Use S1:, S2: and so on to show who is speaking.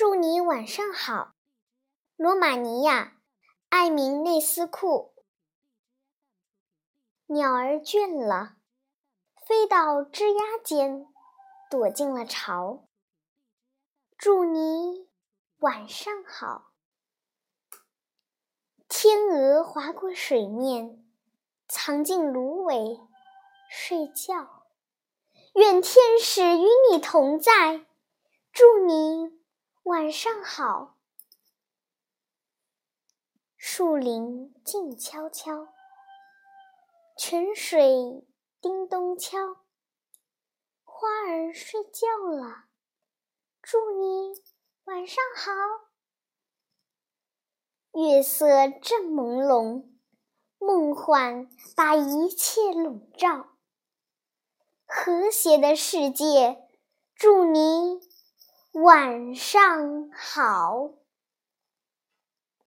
S1: 祝你晚上好，罗马尼亚，艾明内斯库。鸟儿倦了，飞到枝桠间，躲进了巢。祝你晚上好。天鹅划过水面，藏进芦苇，睡觉。愿天使与你同在，祝你。晚上好，树林静悄悄，泉水叮咚敲，花儿睡觉了，祝你晚上好。月色正朦胧，梦幻把一切笼罩，和谐的世界，祝你。晚上好。